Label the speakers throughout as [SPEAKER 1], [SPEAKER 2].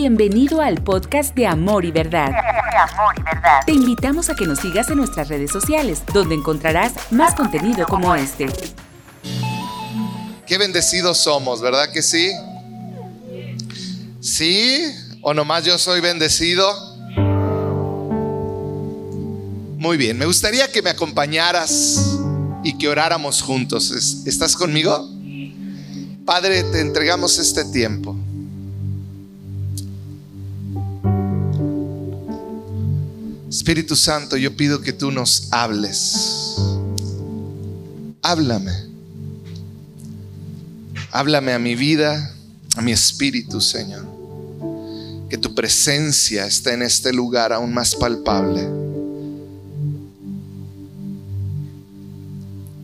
[SPEAKER 1] Bienvenido al podcast de Amor y Verdad. Te invitamos a que nos sigas en nuestras redes sociales, donde encontrarás más contenido como este.
[SPEAKER 2] Qué bendecidos somos, ¿verdad que sí? ¿Sí? ¿O nomás yo soy bendecido? Muy bien, me gustaría que me acompañaras y que oráramos juntos. ¿Estás conmigo? Padre, te entregamos este tiempo. Espíritu Santo, yo pido que tú nos hables. Háblame. Háblame a mi vida, a mi espíritu, Señor. Que tu presencia esté en este lugar aún más palpable.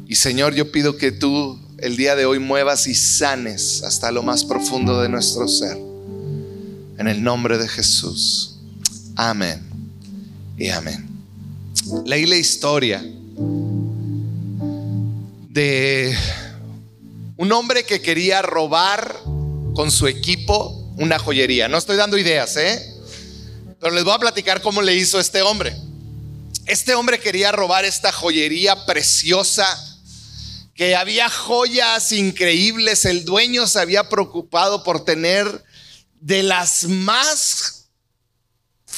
[SPEAKER 2] Y Señor, yo pido que tú el día de hoy muevas y sanes hasta lo más profundo de nuestro ser. En el nombre de Jesús. Amén. Y amén. Leí la historia de un hombre que quería robar con su equipo una joyería. No estoy dando ideas, ¿eh? Pero les voy a platicar cómo le hizo este hombre. Este hombre quería robar esta joyería preciosa que había joyas increíbles, el dueño se había preocupado por tener de las más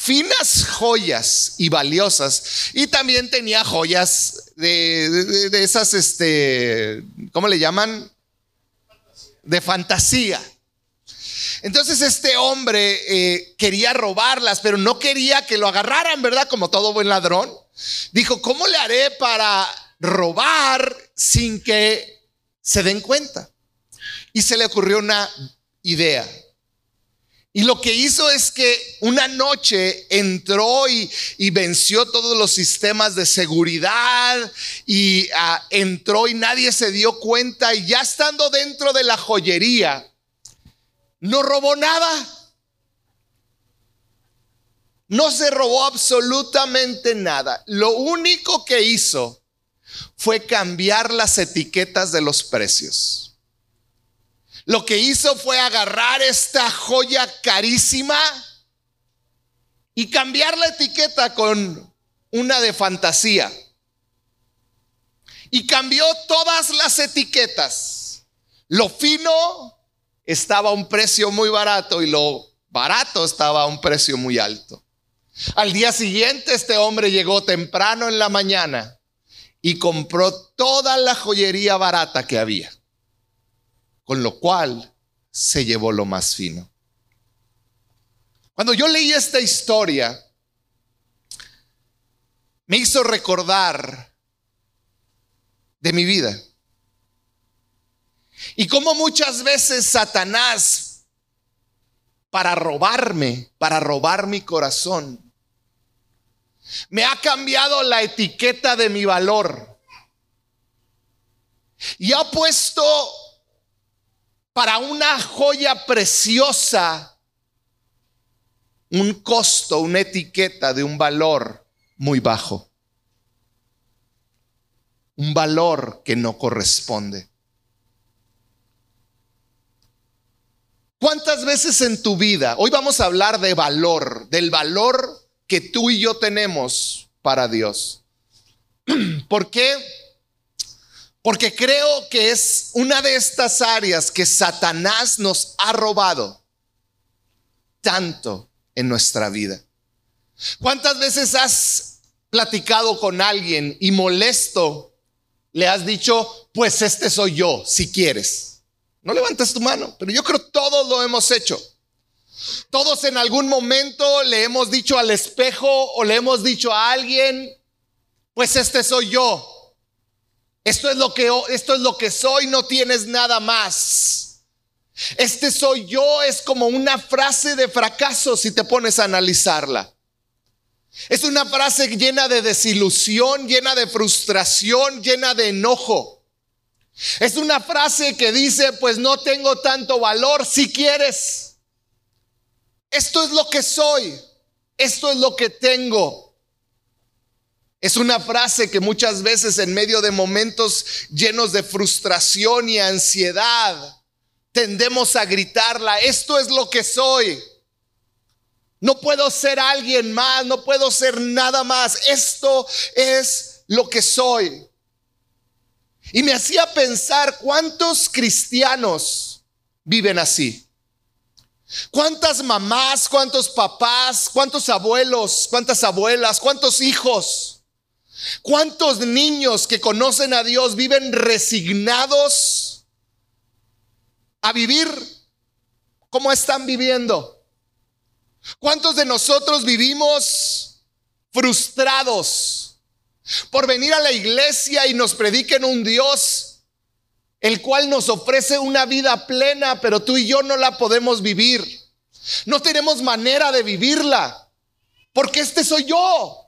[SPEAKER 2] finas joyas y valiosas. Y también tenía joyas de, esas, este, ¿cómo le llaman? De fantasía. Entonces este hombre eh, quería robarlas, pero no quería que lo agarraran, ¿verdad? Como todo buen ladrón. Dijo, ¿cómo le haré para robar sin que se den cuenta. Y se le ocurrió una idea. Y lo que hizo es que una noche entró y, venció todos los sistemas de seguridad y ah, entró y nadie se dio cuenta y ya estando dentro de la joyería, no robó nada. No se robó absolutamente nada. Lo único que hizo fue cambiar las etiquetas de los precios. Lo que hizo fue agarrar esta joya carísima y cambiar la etiqueta con una de fantasía. Y cambió todas las etiquetas. Lo fino estaba a un precio muy barato y lo barato estaba a un precio muy alto. Al día siguiente este hombre llegó temprano en la mañana y compró toda la joyería barata que había, con lo cual se llevó lo más fino. Cuando yo leí esta historia, me hizo recordar de mi vida. Y cómo muchas veces Satanás, para robarme, para robar mi corazón, me ha cambiado la etiqueta de mi valor. Y ha puesto para una joya preciosa un costo, una etiqueta de un valor muy bajo. Un valor que no corresponde. ¿Cuántas veces en tu vida, hoy vamos a hablar de valor, del valor que tú y yo tenemos para Dios. ¿Por qué? Porque creo que es una de estas áreas que Satanás nos ha robado tanto en nuestra vida. ¿Cuántas veces has platicado con alguien y molesto le has dicho, pues este soy yo, si quieres? No levantas tu mano, pero yo creo todos lo hemos hecho. Todos en algún momento le hemos dicho al espejo o le hemos dicho a alguien, pues este soy yo. Esto es lo que esto es lo que soy, no tienes nada más. Este soy yo es como una frase de fracaso si te pones a analizarla. Es una frase llena de desilusión, llena de frustración, llena de enojo. Es una frase que dice, pues no tengo tanto valor si quieres. Esto es lo que soy. Esto es lo que tengo. Es una frase que muchas veces en medio de momentos llenos de frustración y ansiedad tendemos a gritarla. Esto es lo que soy. No puedo ser alguien más, no puedo ser nada más. Esto es lo que soy. Y me hacía pensar cuántos cristianos viven así. ¿Cuántas mamás, cuántos papás, cuántos abuelos, cuántas abuelas, cuántos hijos, cuántos niños que conocen a Dios viven resignados a vivir como están viviendo? ¿Cuántos de nosotros vivimos frustrados por venir a la iglesia y nos prediquen un Dios el cual nos ofrece una vida plena, pero tú y yo no la podemos vivir. No tenemos manera de vivirla, porque este soy yo.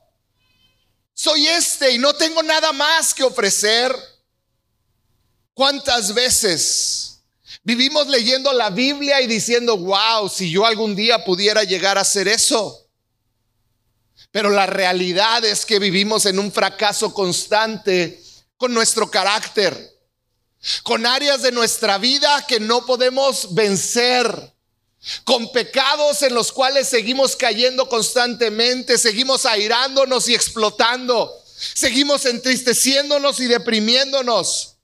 [SPEAKER 2] Soy este y no tengo nada más que ofrecer. ¿Cuántas veces vivimos leyendo la Biblia y diciendo, wow, si yo algún día pudiera llegar a hacer eso? Pero la realidad es que vivimos en un fracaso constante con nuestro carácter con áreas de nuestra vida que no podemos vencer, con pecados en los cuales seguimos cayendo constantemente, seguimos airándonos y explotando, seguimos entristeciéndonos y deprimiéndonos.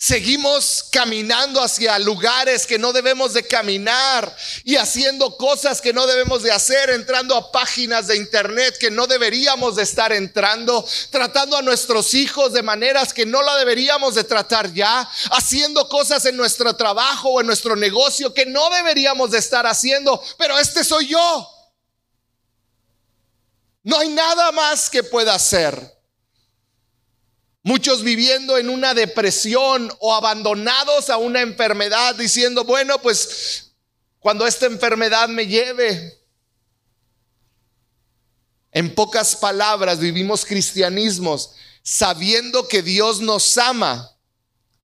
[SPEAKER 2] Seguimos caminando hacia lugares que no debemos de caminar y haciendo cosas que no debemos de hacer, entrando a páginas de internet que no deberíamos de estar entrando, tratando a nuestros hijos de maneras que no la deberíamos de tratar ya, haciendo cosas en nuestro trabajo o en nuestro negocio que no deberíamos de estar haciendo, pero este soy yo. No hay nada más que pueda hacer. Muchos viviendo en una depresión o abandonados a una enfermedad diciendo, bueno, pues cuando esta enfermedad me lleve. En pocas palabras, vivimos cristianismos sabiendo que Dios nos ama,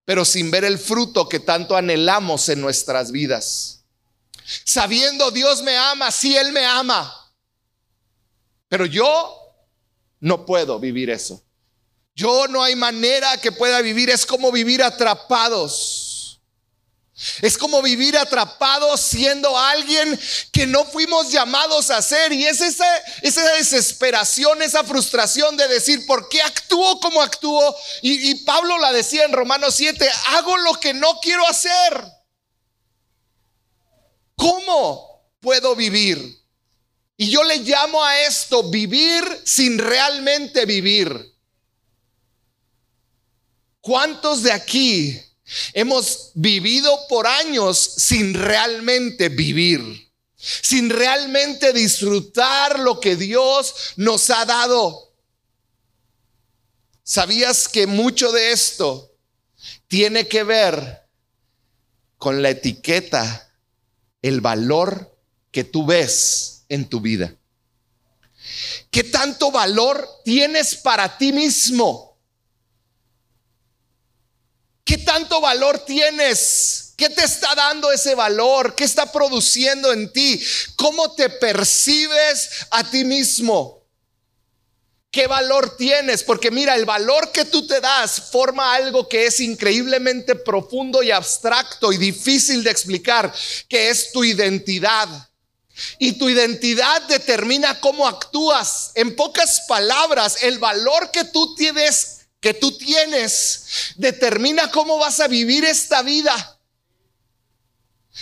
[SPEAKER 2] pero sin ver el fruto que tanto anhelamos en nuestras vidas. Sabiendo Dios me ama, sí, Él me ama, pero yo no puedo vivir eso. Yo no hay manera que pueda vivir, es como vivir atrapados. Es como vivir atrapados siendo alguien que no fuimos llamados a ser. Y es esa, esa desesperación, esa frustración de decir, ¿por qué actúo como actúo? Y, y Pablo la decía en Romanos 7, hago lo que no quiero hacer. ¿Cómo puedo vivir? Y yo le llamo a esto vivir sin realmente vivir. ¿Cuántos de aquí hemos vivido por años sin realmente vivir? Sin realmente disfrutar lo que Dios nos ha dado. ¿Sabías que mucho de esto tiene que ver con la etiqueta, el valor que tú ves en tu vida? ¿Qué tanto valor tienes para ti mismo? ¿Qué tanto valor tienes? ¿Qué te está dando ese valor? ¿Qué está produciendo en ti? ¿Cómo te percibes a ti mismo? ¿Qué valor tienes? Porque mira, el valor que tú te das forma algo que es increíblemente profundo y abstracto y difícil de explicar, que es tu identidad. Y tu identidad determina cómo actúas. En pocas palabras, el valor que tú tienes que tú tienes determina cómo vas a vivir esta vida.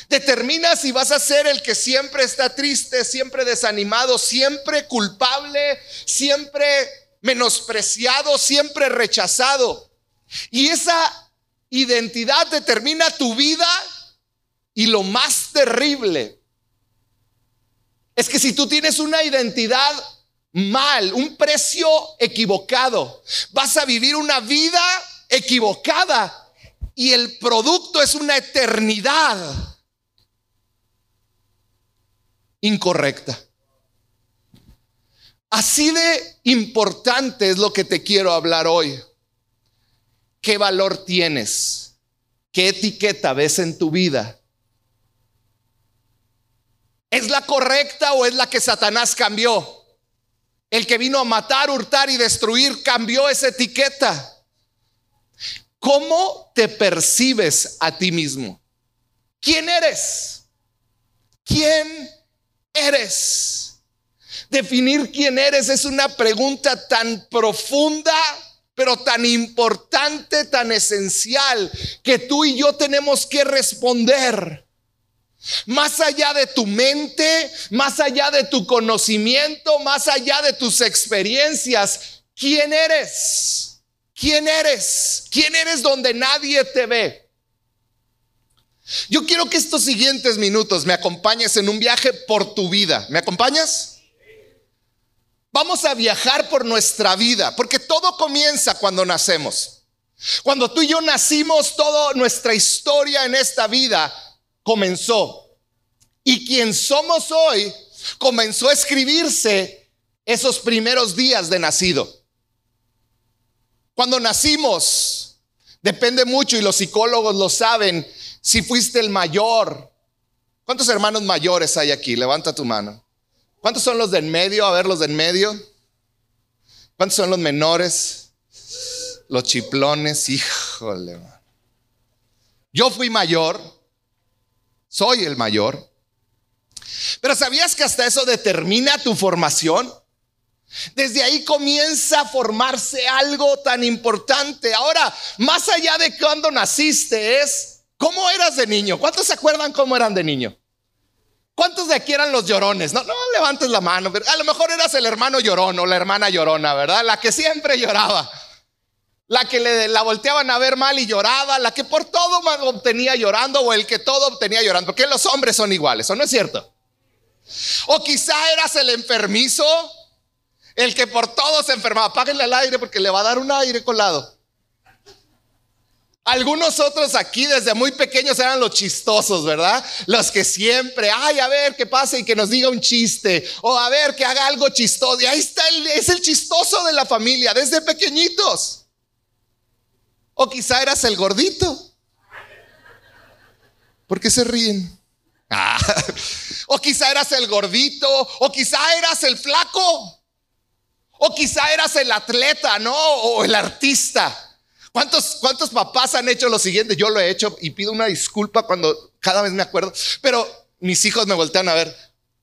[SPEAKER 2] Determina si vas a ser el que siempre está triste, siempre desanimado, siempre culpable, siempre menospreciado, siempre rechazado. Y esa identidad determina tu vida y lo más terrible es que si tú tienes una identidad mal, un precio equivocado. Vas a vivir una vida equivocada y el producto es una eternidad incorrecta. Así de importante es lo que te quiero hablar hoy. ¿Qué valor tienes? ¿Qué etiqueta ves en tu vida? ¿Es la correcta o es la que Satanás cambió? El que vino a matar, hurtar y destruir cambió esa etiqueta. ¿Cómo te percibes a ti mismo? ¿Quién eres? ¿Quién eres? Definir quién eres es una pregunta tan profunda, pero tan importante, tan esencial, que tú y yo tenemos que responder. Más allá de tu mente, más allá de tu conocimiento, más allá de tus experiencias, ¿quién eres? ¿Quién eres? ¿Quién eres donde nadie te ve? Yo quiero que estos siguientes minutos me acompañes en un viaje por tu vida. ¿Me acompañas? Vamos a viajar por nuestra vida, porque todo comienza cuando nacemos. Cuando tú y yo nacimos, toda nuestra historia en esta vida comenzó. Y quien somos hoy comenzó a escribirse esos primeros días de nacido. Cuando nacimos, depende mucho y los psicólogos lo saben, si fuiste el mayor. ¿Cuántos hermanos mayores hay aquí? Levanta tu mano. ¿Cuántos son los de en medio? A ver, los de en medio. ¿Cuántos son los menores? Los chiplones, híjole. Yo fui mayor, soy el mayor. Pero ¿sabías que hasta eso determina tu formación? Desde ahí comienza a formarse algo tan importante. Ahora, más allá de cuando naciste, es cómo eras de niño. ¿Cuántos se acuerdan cómo eran de niño? ¿Cuántos de aquí eran los llorones? No, no levantes la mano. A lo mejor eras el hermano llorón o la hermana llorona, ¿verdad? La que siempre lloraba. La que le, la volteaban a ver mal y lloraba. La que por todo obtenía llorando o el que todo obtenía llorando. Porque los hombres son iguales, ¿o no es cierto? O quizá eras el enfermizo, el que por todo se enfermaba. Apáguenle el aire porque le va a dar un aire colado. Algunos otros aquí desde muy pequeños eran los chistosos, ¿verdad? Los que siempre, ay, a ver qué pasa y que nos diga un chiste, o a ver que haga algo chistoso. Y ahí está, es el chistoso de la familia, desde pequeñitos. O quizá eras el gordito. ¿Por qué se ríen? Ah. O quizá eras el gordito, o quizá eras el flaco, o quizá eras el atleta, ¿no? O el artista. ¿Cuántos, ¿Cuántos papás han hecho lo siguiente? Yo lo he hecho y pido una disculpa cuando cada vez me acuerdo, pero mis hijos me voltean a ver.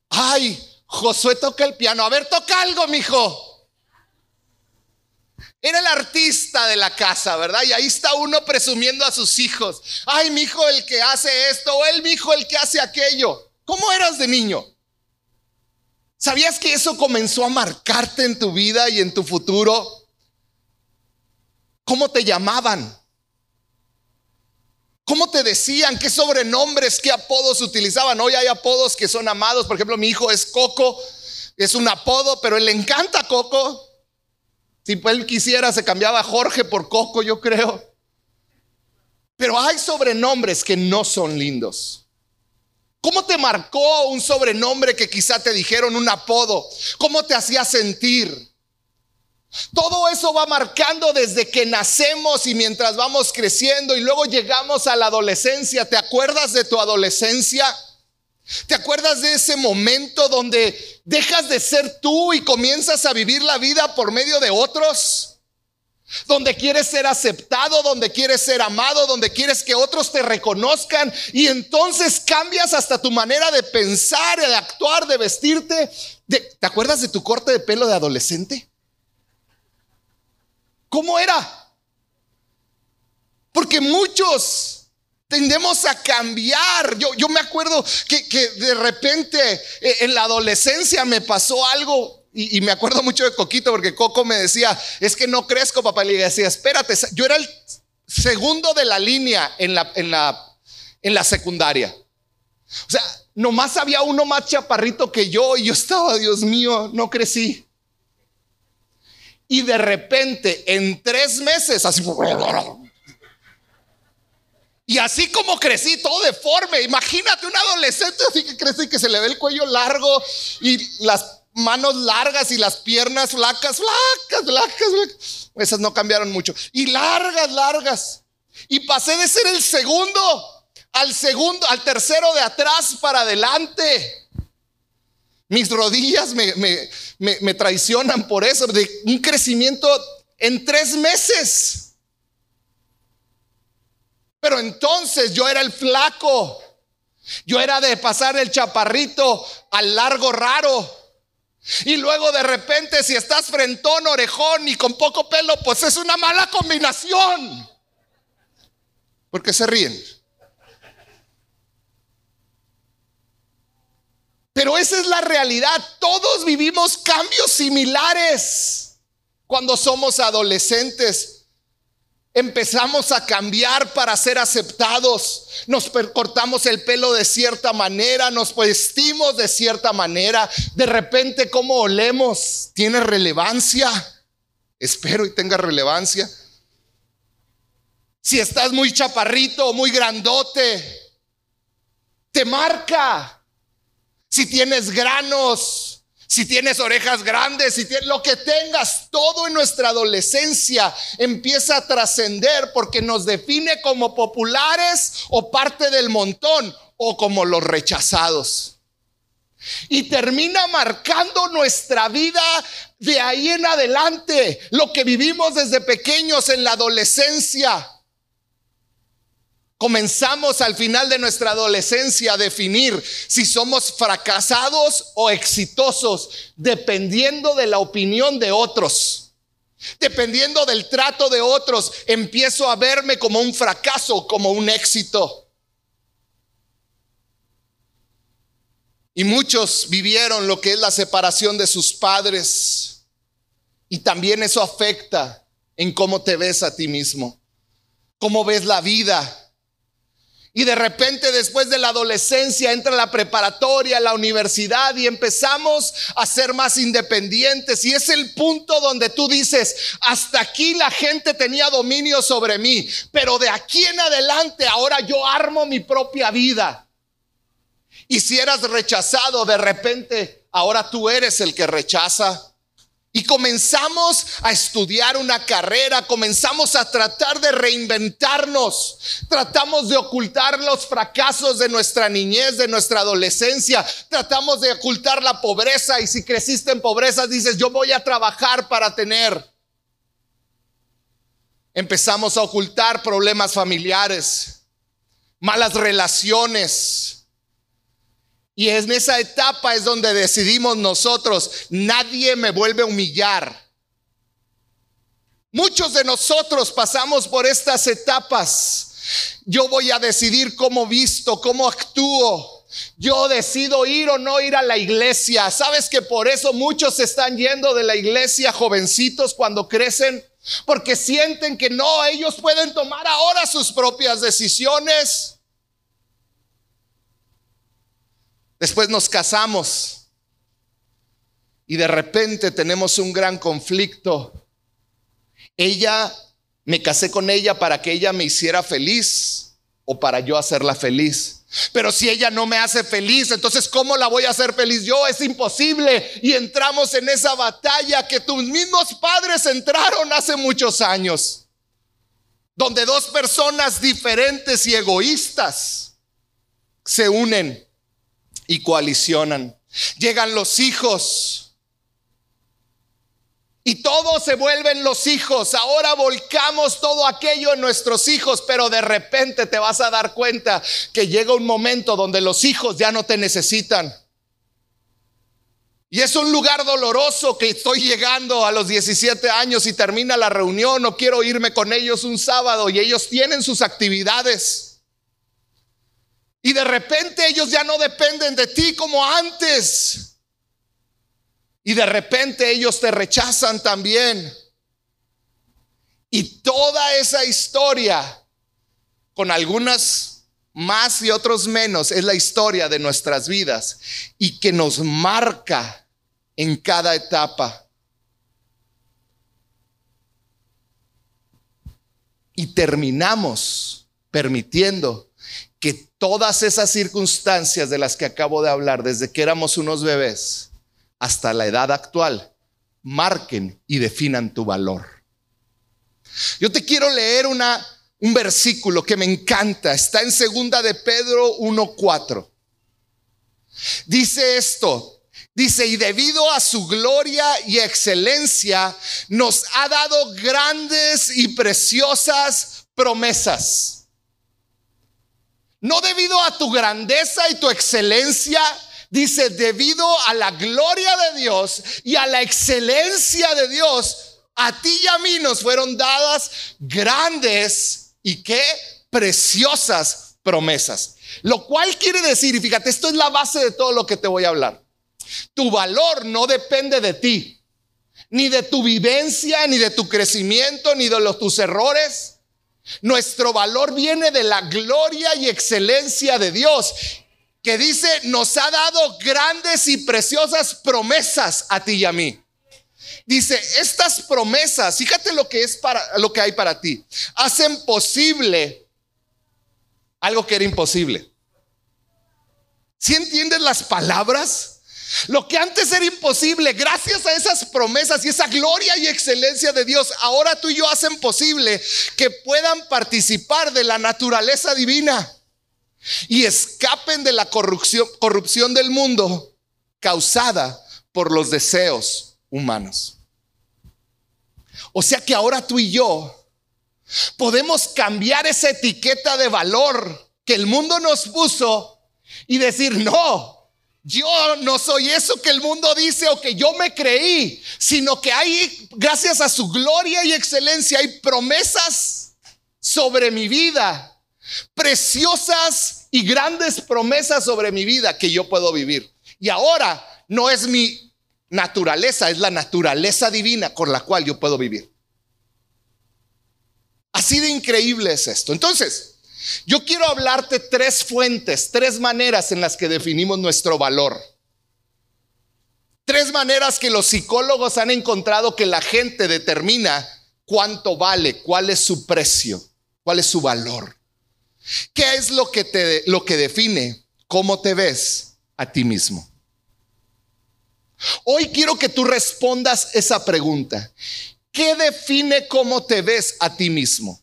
[SPEAKER 2] Ay, Josué toca el piano. A ver, toca algo, mijo. Era el artista de la casa, ¿verdad? Y ahí está uno presumiendo a sus hijos. Ay, mi hijo el que hace esto, o el mi hijo el que hace aquello. ¿Cómo eras de niño? ¿Sabías que eso comenzó a marcarte en tu vida y en tu futuro? ¿Cómo te llamaban? ¿Cómo te decían? ¿Qué sobrenombres, qué apodos utilizaban? Hoy hay apodos que son amados. Por ejemplo, mi hijo es Coco. Es un apodo, pero él le encanta Coco. Si él quisiera, se cambiaba Jorge por Coco, yo creo. Pero hay sobrenombres que no son lindos. ¿Cómo te marcó un sobrenombre que quizá te dijeron un apodo? ¿Cómo te hacía sentir? Todo eso va marcando desde que nacemos y mientras vamos creciendo y luego llegamos a la adolescencia. ¿Te acuerdas de tu adolescencia? ¿Te acuerdas de ese momento donde dejas de ser tú y comienzas a vivir la vida por medio de otros? Donde quieres ser aceptado, donde quieres ser amado, donde quieres que otros te reconozcan y entonces cambias hasta tu manera de pensar, de actuar, de vestirte. ¿Te acuerdas de tu corte de pelo de adolescente? ¿Cómo era? Porque muchos tendemos a cambiar. Yo, yo me acuerdo que, de repente eh, en la adolescencia me pasó algo y, me acuerdo mucho de Coquito porque Coco me decía, es que no crezco, papá. Le decía, espérate, yo era el segundo de la línea en la, en la, en la secundaria. O sea, nomás había uno más chaparrito que yo y yo estaba, Dios mío, no crecí. Y de repente, en tres meses, así. Y así como crecí, todo deforme. Imagínate un adolescente así que crece y que se le ve el cuello largo y las manos largas y las piernas flacas, flacas, flacas. Esas no cambiaron mucho. Y largas, largas. Y pasé de ser el segundo al segundo, al tercero de atrás para adelante. Mis rodillas me, traicionan por eso, de un crecimiento en tres meses. Pero entonces yo era el flaco. Yo era de pasar el chaparrito al largo raro. Y luego de repente si estás frentón, orejón y con poco pelo, pues es una mala combinación. Porque se ríen. Pero esa es la realidad. Todos vivimos cambios similares cuando somos adolescentes. Empezamos a cambiar para ser aceptados. Nos cortamos el pelo de cierta manera, nos vestimos de cierta manera. De repente, ¿cómo olemos? ¿Tiene relevancia? Espero y tenga relevancia. Si estás muy chaparrito muy grandote, te marca. Si tienes granos, si tienes orejas grandes, si tienes lo que tengas, todo en nuestra adolescencia empieza a trascender porque nos define como populares o parte del montón o como los rechazados. Y termina marcando nuestra vida de ahí en adelante, lo que vivimos desde pequeños en la adolescencia comenzamos al final de nuestra adolescencia a definir si somos fracasados o exitosos, dependiendo de la opinión de otros. Dependiendo del trato de otros, empiezo a verme como un fracaso, como un éxito. Y muchos vivieron lo que es la separación de sus padres. Y también eso afecta en cómo te ves a ti mismo, cómo ves la vida, y de repente después de la adolescencia entra la preparatoria, la universidad y empezamos a ser más independientes. Y es el punto donde tú dices, hasta aquí la gente tenía dominio sobre mí, pero de aquí en adelante ahora yo armo mi propia vida. Y si eras rechazado, de repente ahora tú eres el que rechaza. Y comenzamos a estudiar una carrera, comenzamos a tratar de reinventarnos, tratamos de ocultar los fracasos de nuestra niñez, de nuestra adolescencia, tratamos de ocultar la pobreza. Y si creciste en pobreza dices, yo voy a trabajar para tener. Empezamos a ocultar problemas familiares, malas relaciones, y en esa etapa es donde decidimos nosotros, nadie me vuelve a humillar. Muchos de nosotros pasamos por estas etapas. Yo voy a decidir cómo visto, cómo actúo. Yo decido ir o no ir a la iglesia. ¿Sabes que por eso muchos están yendo de la iglesia jovencitos cuando crecen? Porque sienten que no, ellos pueden tomar ahora sus propias decisiones. Después nos casamos y de repente tenemos un gran conflicto. Ella, me casé con ella para que ella me hiciera feliz o para yo hacerla feliz. Pero si ella no me hace feliz, entonces ¿cómo la voy a hacer feliz yo? Es imposible. Y entramos en esa batalla que tus mismos padres entraron hace muchos años, donde dos personas diferentes y egoístas se unen y coalicionan. Llegan los hijos. Y todos se vuelven los hijos. Ahora volcamos todo aquello en nuestros hijos, pero de repente te vas a dar cuenta que llega un momento donde los hijos ya no te necesitan. Y es un lugar doloroso que estoy llegando a los 17 años y termina la reunión, no quiero irme con ellos un sábado y ellos tienen sus actividades. Y de repente ellos ya no dependen de ti como antes. Y de repente ellos te rechazan también. Y toda esa historia, con algunas más y otros menos, es la historia de nuestras vidas y que nos marca en cada etapa. Y terminamos permitiendo que todas esas circunstancias de las que acabo de hablar, desde que éramos unos bebés hasta la edad actual, marquen y definan tu valor. Yo te quiero leer una, un versículo que me encanta, está en segunda de Pedro 1:4. Dice esto, Dice, y debido a su gloria y excelencia, nos ha dado grandes y preciosas promesas no debido a tu grandeza y tu excelencia, dice, debido a la gloria de Dios y a la excelencia de Dios, a ti y a mí nos fueron dadas grandes y qué preciosas promesas. Lo cual quiere decir, y fíjate, esto es la base de todo lo que te voy a hablar. Tu valor no depende de ti, ni de tu vivencia, ni de tu crecimiento, ni de los, tus errores. Nuestro valor viene de la gloria y excelencia de Dios, que dice, nos ha dado grandes y preciosas promesas a ti y a mí. Dice, estas promesas, fíjate lo que es para lo que hay para ti, hacen posible algo que era imposible. Si entiendes las palabras? Lo que antes era imposible, gracias a esas promesas y esa gloria y excelencia de Dios, ahora tú y yo hacen posible que puedan participar de la naturaleza divina y escapen de la corrupción, corrupción del mundo causada por los deseos humanos. O sea que ahora tú y yo podemos cambiar esa etiqueta de valor que el mundo nos puso y decir, no, yo no soy eso que el mundo dice o que yo me creí, sino que hay, gracias a su gloria y excelencia, hay promesas sobre mi vida, preciosas y grandes promesas sobre mi vida que yo puedo vivir. Y ahora no es mi naturaleza, es la naturaleza divina con la cual yo puedo vivir. Así de increíble es esto. Entonces, yo quiero hablarte tres fuentes, tres maneras en las que definimos nuestro valor. Tres maneras que los psicólogos han encontrado que la gente determina cuánto vale, cuál es su precio, cuál es su valor. ¿Qué es lo que te lo que define cómo te ves a ti mismo? Hoy quiero que tú respondas esa pregunta. ¿Qué define cómo te ves a ti mismo?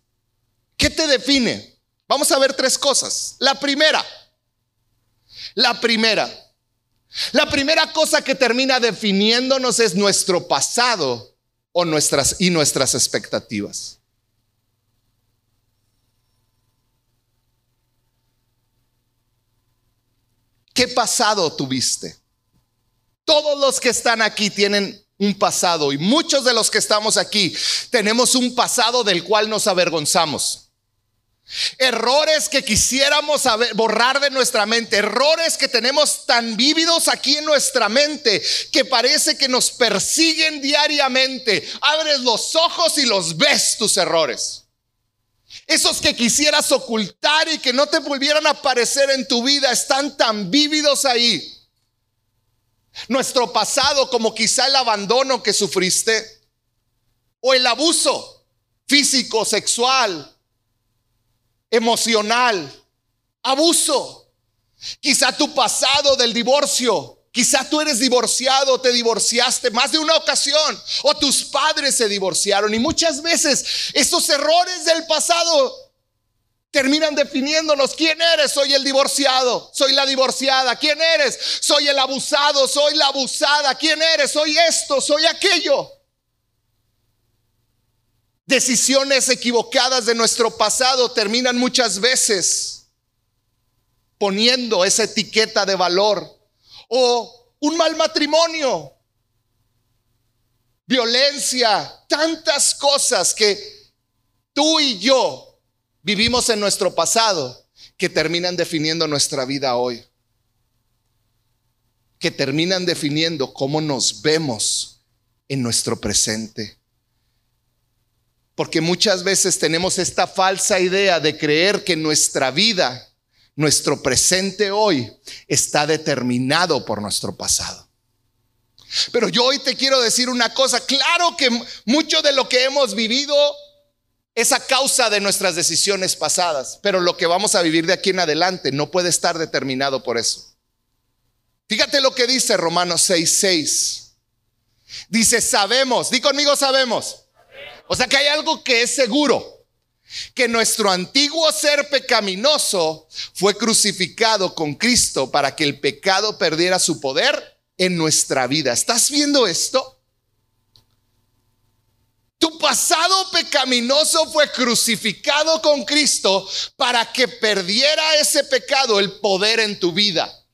[SPEAKER 2] ¿Qué te define? Vamos a ver tres cosas. La primera, la primera, la primera cosa que termina definiéndonos es nuestro pasado o nuestras y nuestras expectativas. ¿Qué pasado tuviste? Todos los que están aquí tienen un pasado y muchos de los que estamos aquí tenemos un pasado del cual nos avergonzamos. Errores que quisiéramos borrar de nuestra mente, errores que tenemos tan vívidos aquí en nuestra mente que parece que nos persiguen diariamente. Abres los ojos y los ves tus errores. Esos que quisieras ocultar y que no te volvieran a aparecer en tu vida están tan vívidos ahí. Nuestro pasado, como quizá el abandono que sufriste o el abuso físico, sexual, emocional, abuso. Quizá tu pasado del divorcio. Quizá tú eres divorciado, te divorciaste más de una ocasión o tus padres se divorciaron y muchas veces estos errores del pasado terminan definiéndonos. ¿Quién eres? Soy el divorciado, soy la divorciada. ¿Quién eres? Soy el abusado, soy la abusada. ¿Quién eres? Soy esto, soy aquello. Decisiones equivocadas de nuestro pasado terminan muchas veces poniendo esa etiqueta de valor. O un mal matrimonio, violencia, tantas cosas que tú y yo vivimos en nuestro pasado que terminan definiendo nuestra vida hoy. Que terminan definiendo cómo nos vemos en nuestro presente. Porque muchas veces tenemos esta falsa idea de creer que nuestra vida, nuestro presente hoy, está determinado por nuestro pasado. Pero yo hoy te quiero decir una cosa, claro que mucho de lo que hemos vivido es a causa de nuestras decisiones pasadas, pero lo que vamos a vivir de aquí en adelante no puede estar determinado por eso. Fíjate lo que dice Romanos 6:6. Dice, sabemos, di conmigo sabemos o sea que hay algo que es seguro. Que nuestro antiguo ser pecaminoso fue crucificado con Cristo para que el pecado perdiera su poder en nuestra vida. ¿Estás viendo esto? Tu pasado pecaminoso fue crucificado con Cristo para que perdiera ese pecado el poder en tu vida.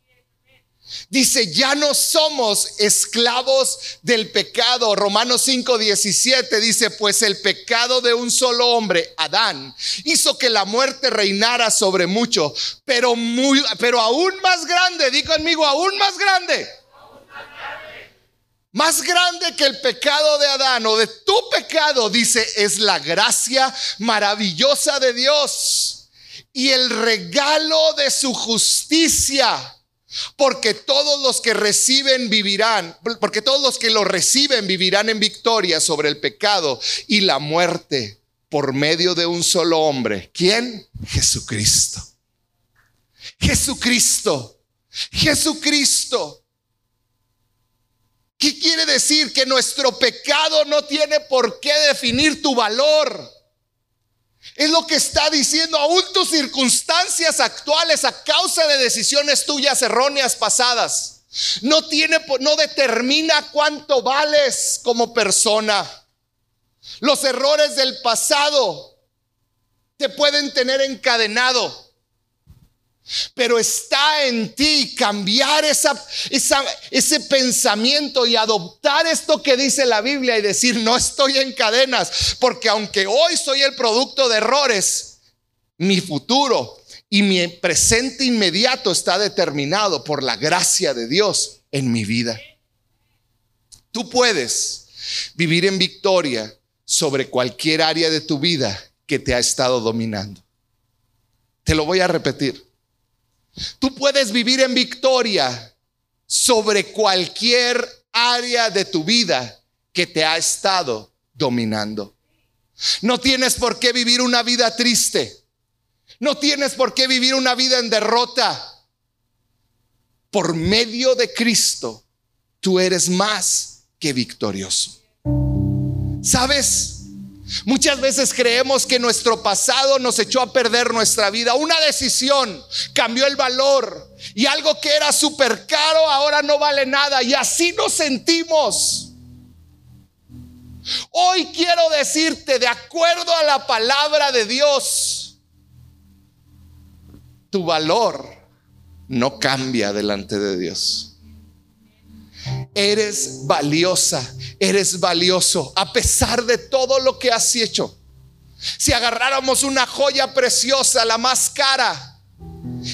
[SPEAKER 2] Dice, ya no somos esclavos del pecado. Romanos 5, 17 dice, pues el pecado de un solo hombre, Adán, hizo que la muerte reinara sobre mucho, pero, muy, pero aún más grande, di conmigo, aún más grande. Más grande que el pecado de Adán o de tu pecado, dice, es la gracia maravillosa de Dios y el regalo de su justicia porque todos los que reciben vivirán, porque todos los que lo reciben vivirán en victoria sobre el pecado y la muerte por medio de un solo hombre. ¿Quién? Jesucristo. Jesucristo. Jesucristo. ¿Qué quiere decir? Que nuestro pecado no tiene por qué definir tu valor. Es lo que está diciendo aún tus circunstancias actuales a causa de decisiones tuyas erróneas pasadas. No tiene no determina cuánto vales como persona. Los errores del pasado te pueden tener encadenado. Pero está en ti cambiar ese pensamiento y adoptar esto que dice la Biblia y decir, no estoy en cadenas, porque aunque hoy soy el producto de errores, mi futuro y mi presente inmediato está determinado por la gracia de Dios en mi vida. Tú puedes vivir en victoria sobre cualquier área de tu vida que te ha estado dominando. Te lo voy a repetir. Tú puedes vivir en victoria sobre cualquier área de tu vida que te ha estado dominando. No tienes por qué vivir una vida triste. No tienes por qué vivir una vida en derrota. Por medio de Cristo, tú eres más que victorioso. ¿Sabes? Muchas veces creemos que nuestro pasado nos echó a perder nuestra vida. Una decisión cambió el valor y algo que era súper caro ahora no vale nada y así nos sentimos. Hoy quiero decirte, de acuerdo a la palabra de Dios, tu valor no cambia delante de Dios. Eres valiosa, eres valioso, a pesar de todo lo que has hecho. Si agarráramos una joya preciosa, la más cara,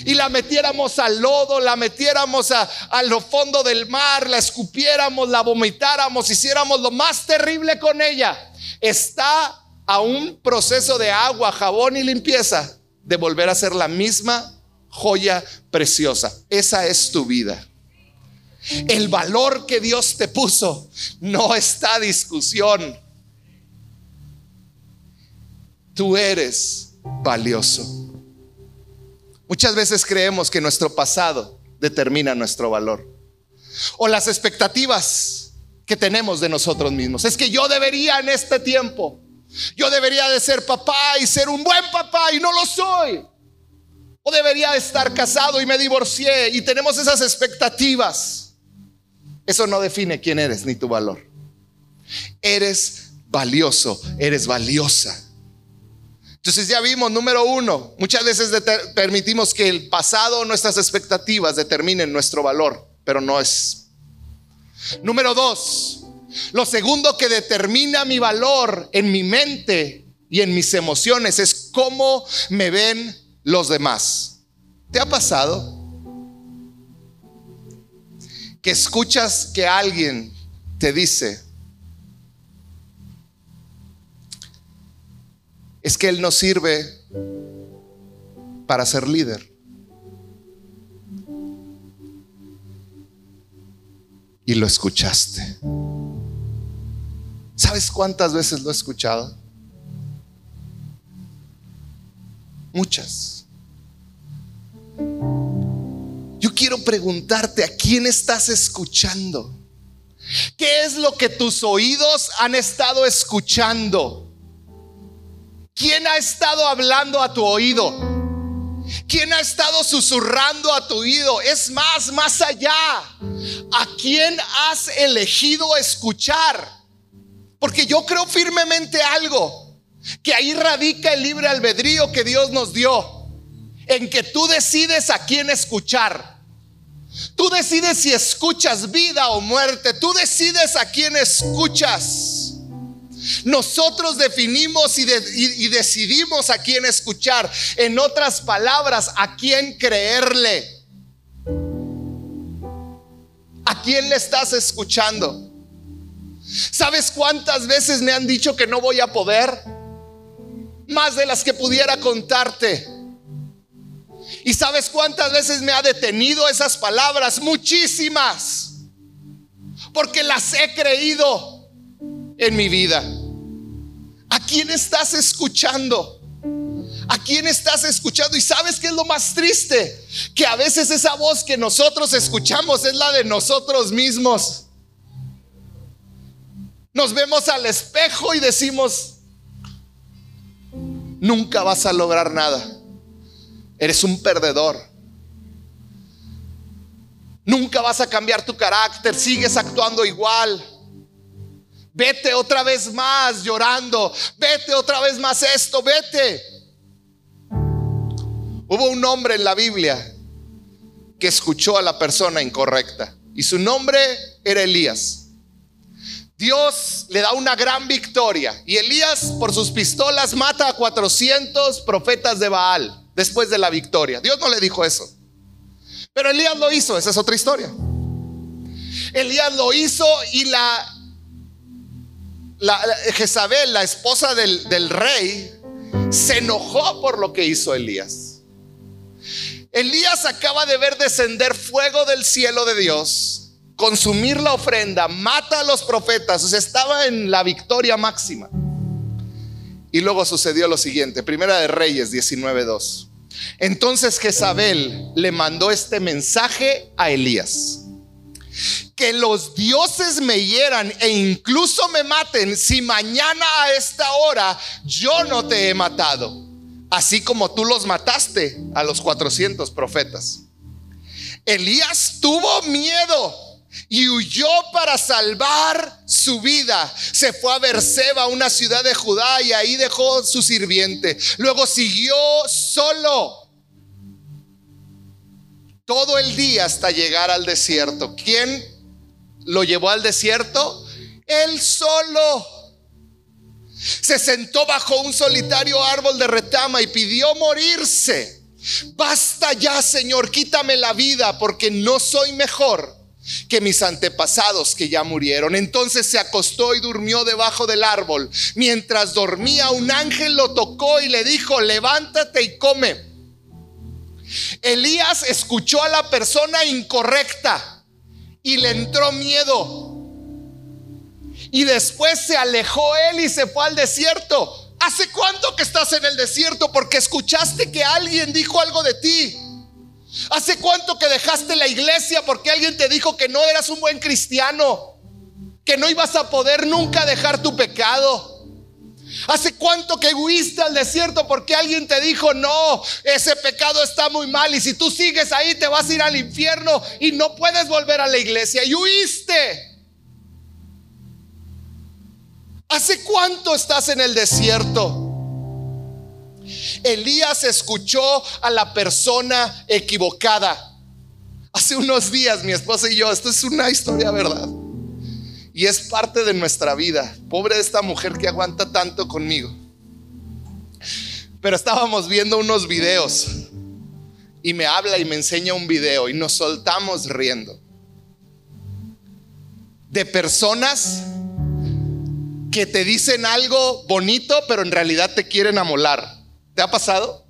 [SPEAKER 2] y la metiéramos al lodo, la metiéramos a, a lo fondo del mar, la escupiéramos, la vomitáramos, hiciéramos lo más terrible con ella, está a un proceso de agua, jabón y limpieza de volver a ser la misma joya preciosa. Esa es tu vida. El valor que Dios te puso no está a discusión. Tú eres valioso. Muchas veces creemos que nuestro pasado determina nuestro valor. O las expectativas que tenemos de nosotros mismos. Es que yo debería en este tiempo. Yo debería de ser papá y ser un buen papá y no lo soy. O debería estar casado y me divorcié y tenemos esas expectativas. Eso no define quién eres ni tu valor. Eres valioso, eres valiosa. Entonces ya vimos, número uno, muchas veces permitimos que el pasado, nuestras expectativas determinen nuestro valor, pero no es. Número dos, lo segundo que determina mi valor en mi mente y en mis emociones es cómo me ven los demás. ¿Te ha pasado? Que escuchas que alguien te dice, es que él no sirve para ser líder. Y lo escuchaste. ¿Sabes cuántas veces lo he escuchado? Muchas. Quiero preguntarte a quién estás escuchando. ¿Qué es lo que tus oídos han estado escuchando? ¿Quién ha estado hablando a tu oído? ¿Quién ha estado susurrando a tu oído? Es más, más allá. ¿A quién has elegido escuchar? Porque yo creo firmemente algo, que ahí radica el libre albedrío que Dios nos dio en que tú decides a quién escuchar. Tú decides si escuchas vida o muerte. Tú decides a quién escuchas. Nosotros definimos y, decidimos a quién escuchar. En otras palabras, a quién creerle. ¿A quién le estás escuchando? ¿Sabes cuántas veces me han dicho que no voy a poder? Más de las que pudiera contarte. ¿Y sabes cuántas veces me ha detenido esas palabras? Muchísimas. Porque las he creído en mi vida. ¿A quién estás escuchando? ¿A quién estás escuchando? Y sabes qué es lo más triste? Que a veces esa voz que nosotros escuchamos es la de nosotros mismos. Nos vemos al espejo y decimos, nunca vas a lograr nada. Eres un perdedor. Nunca vas a cambiar tu carácter, sigues actuando igual. Vete otra vez más llorando, vete otra vez más esto, vete. Hubo un hombre en la Biblia que escuchó a la persona incorrecta y su nombre era Elías. Dios le da una gran victoria y Elías por sus pistolas mata a 400 profetas de Baal después de la victoria. Dios no le dijo eso. Pero Elías lo hizo, esa es otra historia. Elías lo hizo y la, la, Jezabel, la esposa del, del rey, se enojó por lo que hizo Elías. Elías acaba de ver descender fuego del cielo de Dios, consumir la ofrenda, mata a los profetas, o sea, estaba en la victoria máxima. Y luego sucedió lo siguiente, Primera de Reyes 19:2. Entonces Jezabel le mandó este mensaje a Elías. Que los dioses me hieran e incluso me maten si mañana a esta hora yo no te he matado, así como tú los mataste a los 400 profetas. Elías tuvo miedo y huyó para salvar su vida. Se fue a Berseba, una ciudad de Judá, y ahí dejó su sirviente. Luego siguió solo todo el día hasta llegar al desierto. ¿Quién lo llevó al desierto? Él solo. Se sentó bajo un solitario árbol de retama y pidió morirse. Basta ya, Señor, quítame la vida porque no soy mejor que mis antepasados que ya murieron. Entonces se acostó y durmió debajo del árbol. Mientras dormía, un ángel lo tocó y le dijo, levántate y come. Elías escuchó a la persona incorrecta y le entró miedo. Y después se alejó él y se fue al desierto. ¿Hace cuánto que estás en el desierto? Porque escuchaste que alguien dijo algo de ti. ¿Hace cuánto que dejaste la iglesia porque alguien te dijo que no eras un buen cristiano? Que no ibas a poder nunca dejar tu pecado. ¿Hace cuánto que huiste al desierto porque alguien te dijo, no, ese pecado está muy mal y si tú sigues ahí te vas a ir al infierno y no puedes volver a la iglesia? Y huiste. ¿Hace cuánto estás en el desierto? Elías escuchó a la persona equivocada. Hace unos días mi esposa y yo, esto es una historia verdad. Y es parte de nuestra vida. Pobre esta mujer que aguanta tanto conmigo. Pero estábamos viendo unos videos y me habla y me enseña un video y nos soltamos riendo. De personas que te dicen algo bonito, pero en realidad te quieren amolar. ¿Te ha pasado?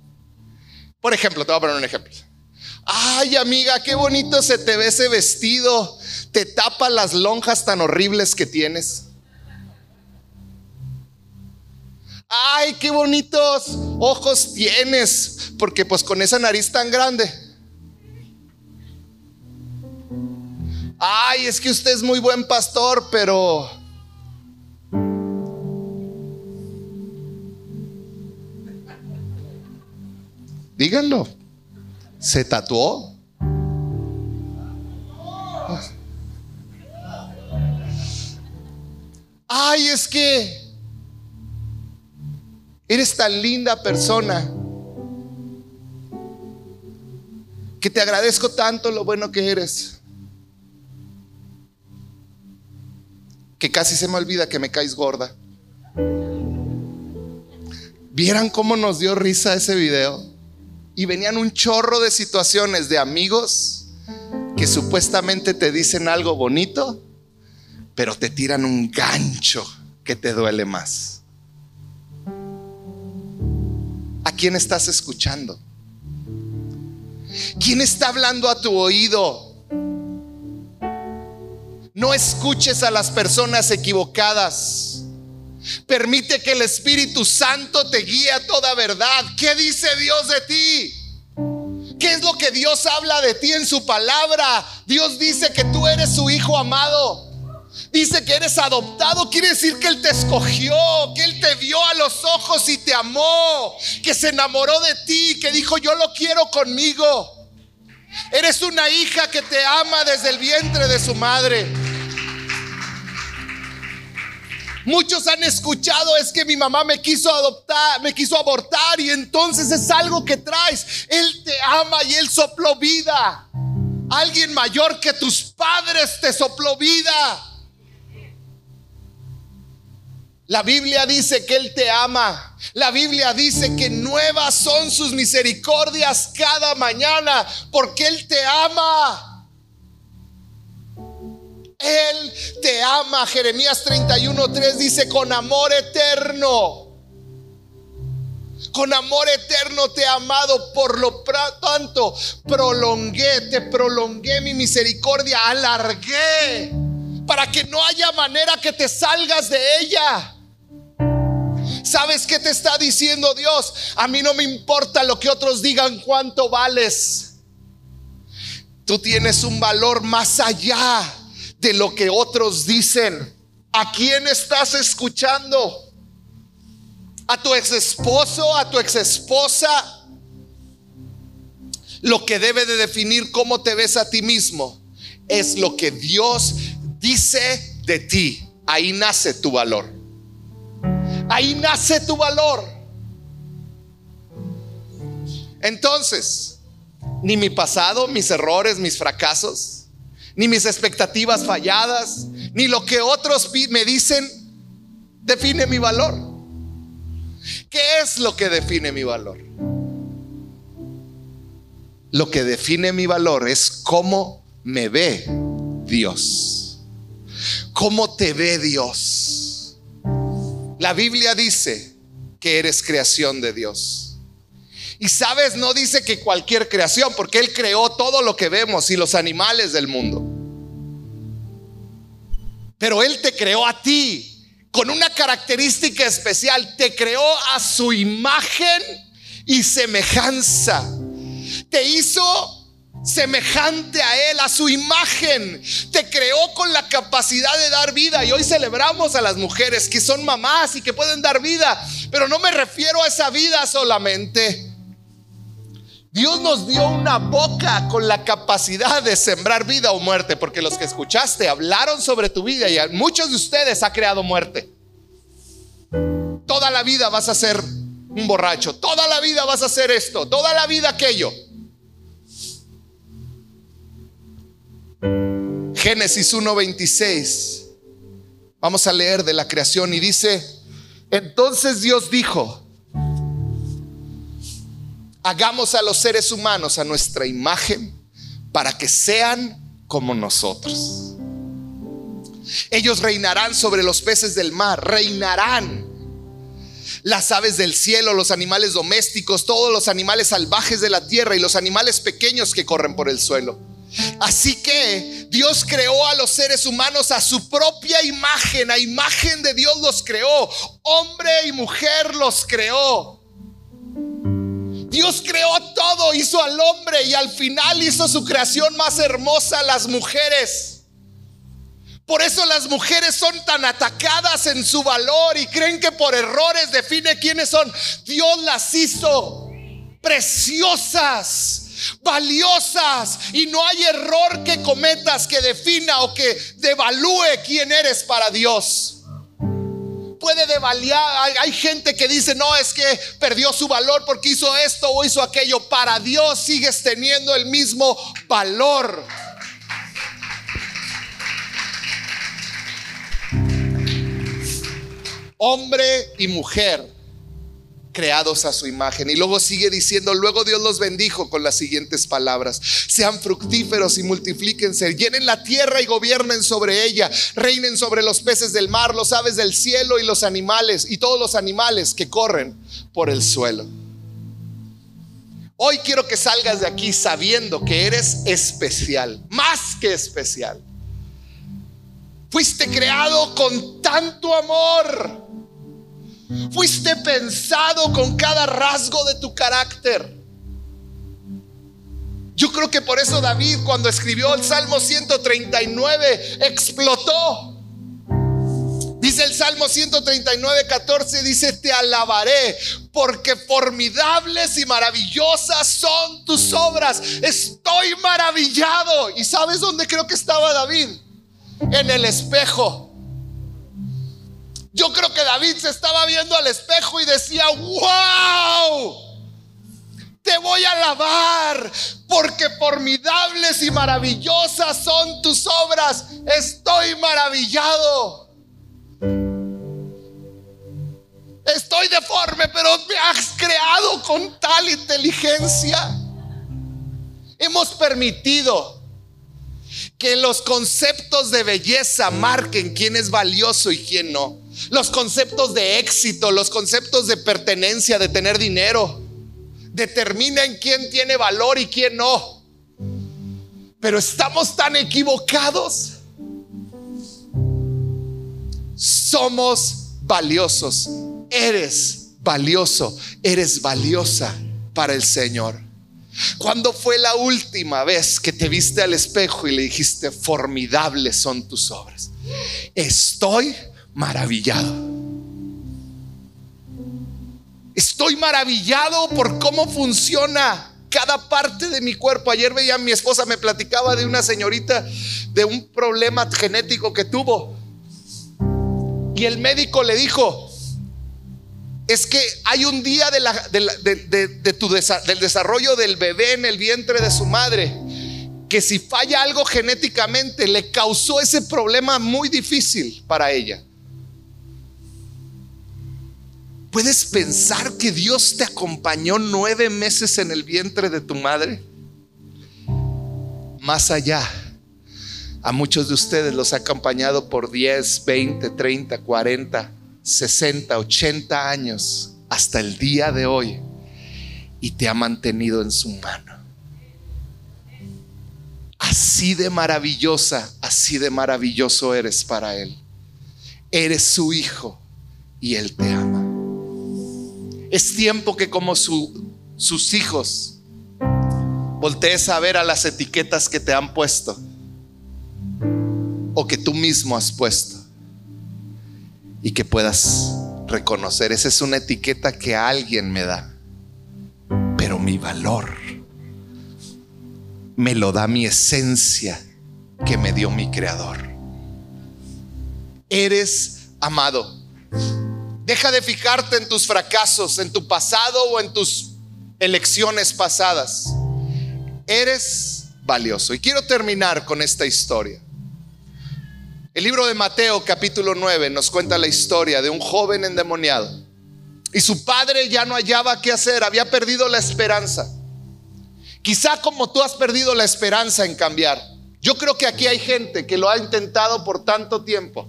[SPEAKER 2] Por ejemplo, te voy a poner un ejemplo. Ay, amiga, qué bonito se te ve ese vestido te tapa las lonjas tan horribles que tienes. Ay, qué bonitos ojos tienes, porque pues con esa nariz tan grande. Ay, es que usted es muy buen pastor, pero... Díganlo. ¿Se tatuó? ay, es que eres tan linda persona. que te agradezco tanto lo bueno que eres, que casi se me olvida que me caes gorda. ¿Vieran cómo nos dio risa ese video? Y venían un chorro de situaciones de amigos que supuestamente te dicen algo bonito, pero te tiran un gancho que te duele más. ¿A quién estás escuchando? ¿Quién está hablando a tu oído? No escuches a las personas equivocadas. Permite que el Espíritu Santo te guíe a toda verdad. ¿Qué dice Dios de ti? ¿Qué es lo que Dios habla de ti en su palabra? Dios dice que tú eres su hijo amado. Dice que eres adoptado, quiere decir que Él te escogió, que Él te vio a los ojos y te amó, que se enamoró de ti, que dijo, yo lo quiero conmigo. Eres una hija que te ama desde el vientre de su madre. Muchos han escuchado es que mi mamá me quiso adoptar, me quiso abortar y entonces es algo que traes. Él te ama y él sopló vida. Alguien mayor que tus padres te sopló vida. La Biblia dice que Él te ama. La Biblia dice que nuevas son sus misericordias cada mañana porque Él te ama. Él te ama. Jeremías 31:3 dice, con amor eterno. Con amor eterno te he amado, por lo tanto prolongué, te prolongué mi misericordia, alargué, para que no haya manera que te salgas de ella. ¿Sabes qué te está diciendo Dios? A mí no me importa lo que otros digan cuánto vales. Tú tienes un valor más allá de lo que otros dicen. ¿A quién estás escuchando? ¿A tu ex esposo? ¿A tu ex esposa? Lo que debe de definir cómo te ves a ti mismo es lo que Dios dice de ti. Ahí nace tu valor. Ahí nace tu valor. Entonces, ni mi pasado, mis errores, mis fracasos, ni mis expectativas falladas, ni lo que otros me dicen define mi valor. ¿Qué es lo que define mi valor? Lo que define mi valor es cómo me ve Dios. ¿Cómo te ve Dios? La Biblia dice que eres creación de Dios. Y sabes, no dice que cualquier creación, porque Él creó todo lo que vemos y los animales del mundo. Pero Él te creó a ti con una característica especial. Te creó a su imagen y semejanza. Te hizo semejante a Él, a su imagen. Te creó con la capacidad de dar vida. Y hoy celebramos a las mujeres que son mamás y que pueden dar vida. Pero no me refiero a esa vida solamente. Dios nos dio una boca con la capacidad de sembrar vida o muerte, porque los que escuchaste hablaron sobre tu vida y muchos de ustedes ha creado muerte. Toda la vida vas a ser un borracho, toda la vida vas a hacer esto, toda la vida aquello. Génesis 1:26. Vamos a leer de la creación y dice, entonces Dios dijo, hagamos a los seres humanos a nuestra imagen para que sean como nosotros. Ellos reinarán sobre los peces del mar, reinarán las aves del cielo, los animales domésticos, todos los animales salvajes de la tierra y los animales pequeños que corren por el suelo. Así que Dios creó a los seres humanos a su propia imagen, a imagen de Dios los creó, hombre y mujer los creó. Dios creó todo, hizo al hombre y al final hizo su creación más hermosa, las mujeres. Por eso las mujeres son tan atacadas en su valor y creen que por errores define quiénes son. Dios las hizo preciosas, valiosas y no hay error que cometas que defina o que devalúe quién eres para Dios. Puede devaliar. Hay, gente que dice, no, es que perdió su valor porque hizo esto o hizo aquello. Para Dios sigues teniendo el mismo valor. Hombre y mujer creados a su imagen. Y luego sigue diciendo, luego Dios los bendijo con las siguientes palabras. Sean fructíferos y multiplíquense, llenen la tierra y gobiernen sobre ella, reinen sobre los peces del mar, los aves del cielo y los animales y todos los animales que corren por el suelo. Hoy quiero que salgas de aquí sabiendo que eres especial, más que especial. Fuiste creado con tanto amor Fuiste pensado con cada rasgo de tu carácter. Yo creo que por eso David cuando escribió el Salmo 139 explotó. Dice el Salmo 139, 14, dice, te alabaré porque formidables y maravillosas son tus obras. Estoy maravillado. ¿Y sabes dónde creo que estaba David? En el espejo. Yo creo que David se estaba viendo al espejo y decía, wow, te voy a alabar porque formidables y maravillosas son tus obras. Estoy maravillado. Estoy deforme, pero me has creado con tal inteligencia. Hemos permitido que los conceptos de belleza marquen quién es valioso y quién no. Los conceptos de éxito, los conceptos de pertenencia, de tener dinero, determinan quién tiene valor y quién no. Pero estamos tan equivocados. Somos valiosos. Eres valioso. Eres valiosa para el Señor. ¿Cuándo fue la última vez que te viste al espejo y le dijiste, formidables son tus obras? Estoy maravillado. Estoy maravillado por cómo funciona cada parte de mi cuerpo. Ayer veía a mi esposa, me platicaba de una señorita de un problema genético que tuvo. Y el médico le dijo, es que hay un día del desarrollo del bebé en el vientre de su madre que si falla algo genéticamente le causó ese problema muy difícil para ella. ¿Puedes pensar que Dios te acompañó nueve meses en el vientre de tu madre? Más allá, a muchos de ustedes los ha acompañado por 10, 20, 30, 40 60, 80 años hasta el día de hoy y te ha mantenido en su mano. Así de maravillosa, así de maravilloso eres para Él. Eres su hijo y Él te ama. Es tiempo que como sus hijos voltees a ver a las etiquetas que te han puesto o que tú mismo has puesto y que puedas reconocer. Esa es una etiqueta que alguien me da, pero mi valor me lo da mi esencia que me dio mi creador. Eres amado. Deja de fijarte en tus fracasos, en tu pasado o en tus elecciones pasadas. Eres valioso. Y quiero terminar con esta historia. El libro de Mateo capítulo 9 nos cuenta la historia de un joven endemoniado. Y su padre ya no hallaba qué hacer, había perdido la esperanza. Quizá como tú has perdido la esperanza en cambiar. Yo creo que aquí hay gente que lo ha intentado por tanto tiempo.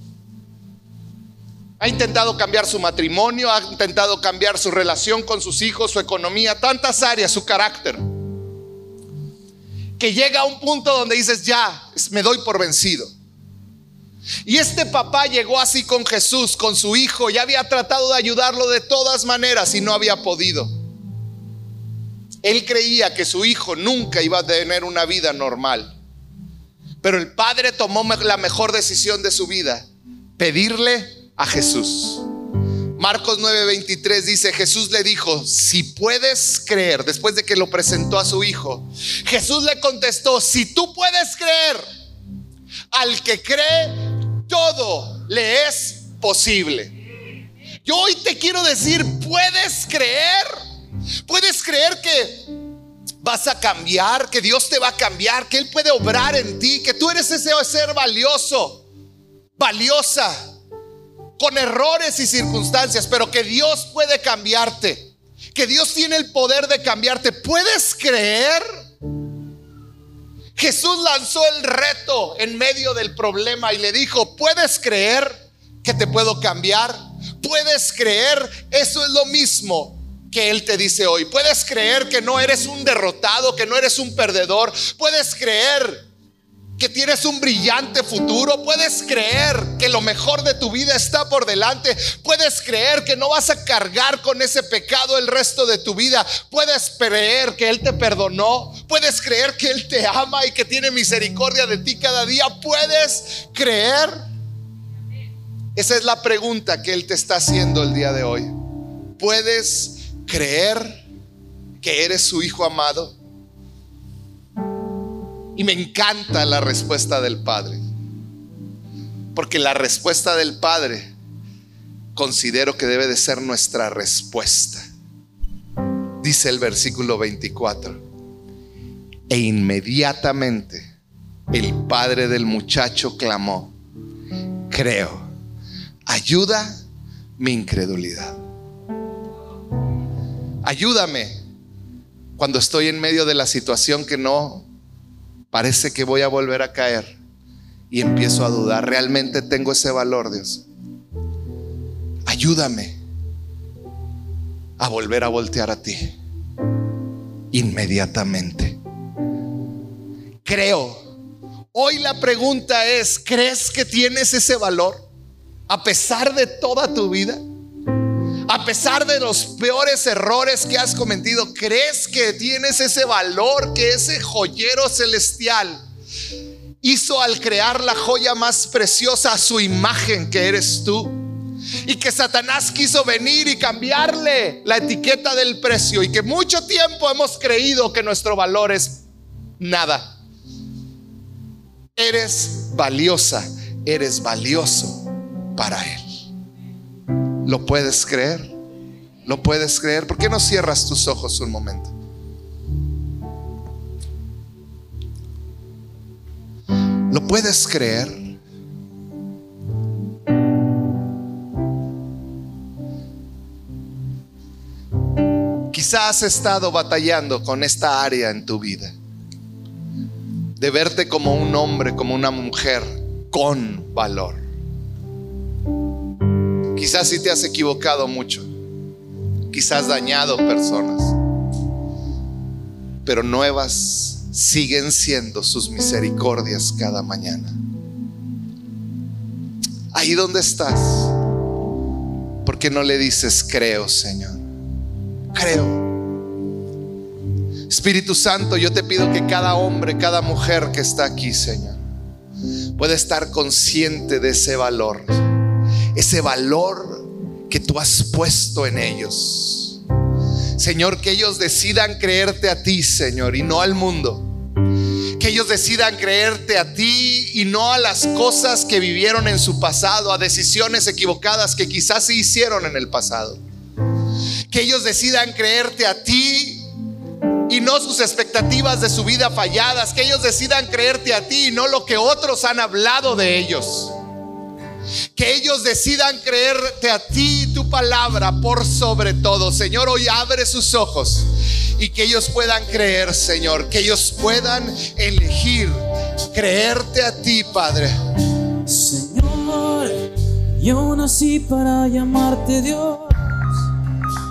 [SPEAKER 2] Ha intentado cambiar su matrimonio, ha intentado cambiar su relación con sus hijos, su economía, tantas áreas, su carácter. Que llega a un punto donde dices, ya, me doy por vencido. Y este papá llegó así con Jesús, con su hijo, y había tratado de ayudarlo de todas maneras y no había podido. Él creía que su hijo nunca iba a tener una vida normal. Pero el padre tomó la mejor decisión de su vida, pedirle a Jesús. Marcos 9:23 dice, Jesús le dijo, si puedes creer, después de que lo presentó a su hijo, Jesús le contestó, si tú puedes creer, al que cree, todo le es posible. Yo hoy te quiero decir, ¿puedes creer? ¿Puedes creer que vas a cambiar, que Dios te va a cambiar, que Él puede obrar en ti, que tú eres ese ser valioso, valiosa, con errores y circunstancias, pero que Dios puede cambiarte, que Dios tiene el poder de cambiarte. ¿Puedes creer? Jesús lanzó el reto en medio del problema y le dijo, ¿puedes creer que te puedo cambiar? ¿Puedes creer? Eso es lo mismo que Él te dice hoy. Puedes creer que no eres un derrotado, que no eres un perdedor. Puedes creer que tienes un brillante futuro. Puedes creer que lo mejor de tu vida está por delante. Puedes creer que no vas a cargar con ese pecado el resto de tu vida. Puedes creer que Él te perdonó. Puedes creer que Él te ama y que tiene misericordia de ti cada día. Puedes creer. Esa es la pregunta que Él te está haciendo el día de hoy. ¿Puedes creer que eres su hijo amado? Y me encanta la respuesta del Padre. Porque la respuesta del Padre considero que debe de ser nuestra respuesta. Dice el versículo 24. E inmediatamente el padre del muchacho clamó, creo, ayuda mi incredulidad. Ayúdame cuando estoy en medio de la situación que no parece que voy a volver a caer y empiezo a dudar. ¿Realmente tengo ese valor, Dios? Ayúdame a volver a voltear a ti inmediatamente. Creo. Hoy la pregunta es, ¿crees que tienes ese valor a pesar de toda tu vida? A pesar de los peores errores que has cometido, ¿crees que tienes ese valor que ese joyero celestial hizo al crear la joya más preciosa a su imagen que eres tú? Y que Satanás quiso venir y cambiarle la etiqueta del precio y que mucho tiempo hemos creído que nuestro valor es nada. Eres valiosa, eres valioso para Él. ¿Lo puedes creer? ¿Lo puedes creer? ¿Por qué no cierras tus ojos un momento? ¿Lo puedes creer? Quizás has estado batallando con esta área en tu vida. De verte como un hombre, como una mujer con valor. Quizás si te has equivocado mucho. Quizás dañado personas. Pero nuevas siguen siendo sus misericordias cada mañana. Ahí donde estás. ¿Por qué no le dices creo, Señor? Creo. Espíritu Santo, yo te pido que cada hombre, cada mujer que está aquí, Señor, pueda estar consciente de ese valor ese valor que tú has puesto en ellos. Señor, que ellos decidan creerte a ti, Señor, y no al mundo. Que ellos decidan creerte a ti y no a las cosas que vivieron en su pasado, a decisiones equivocadas que quizás se hicieron en el pasado. Que ellos decidan creerte a ti y no sus expectativas de su vida falladas. Que ellos decidan creerte a ti y no lo que otros han hablado de ellos. Que ellos decidan creerte a ti tu palabra por sobre todo. Señor, hoy abre sus ojos y que ellos puedan creer, Señor. Que ellos puedan elegir creerte a ti, Padre.
[SPEAKER 3] Señor, yo nací para llamarte Dios.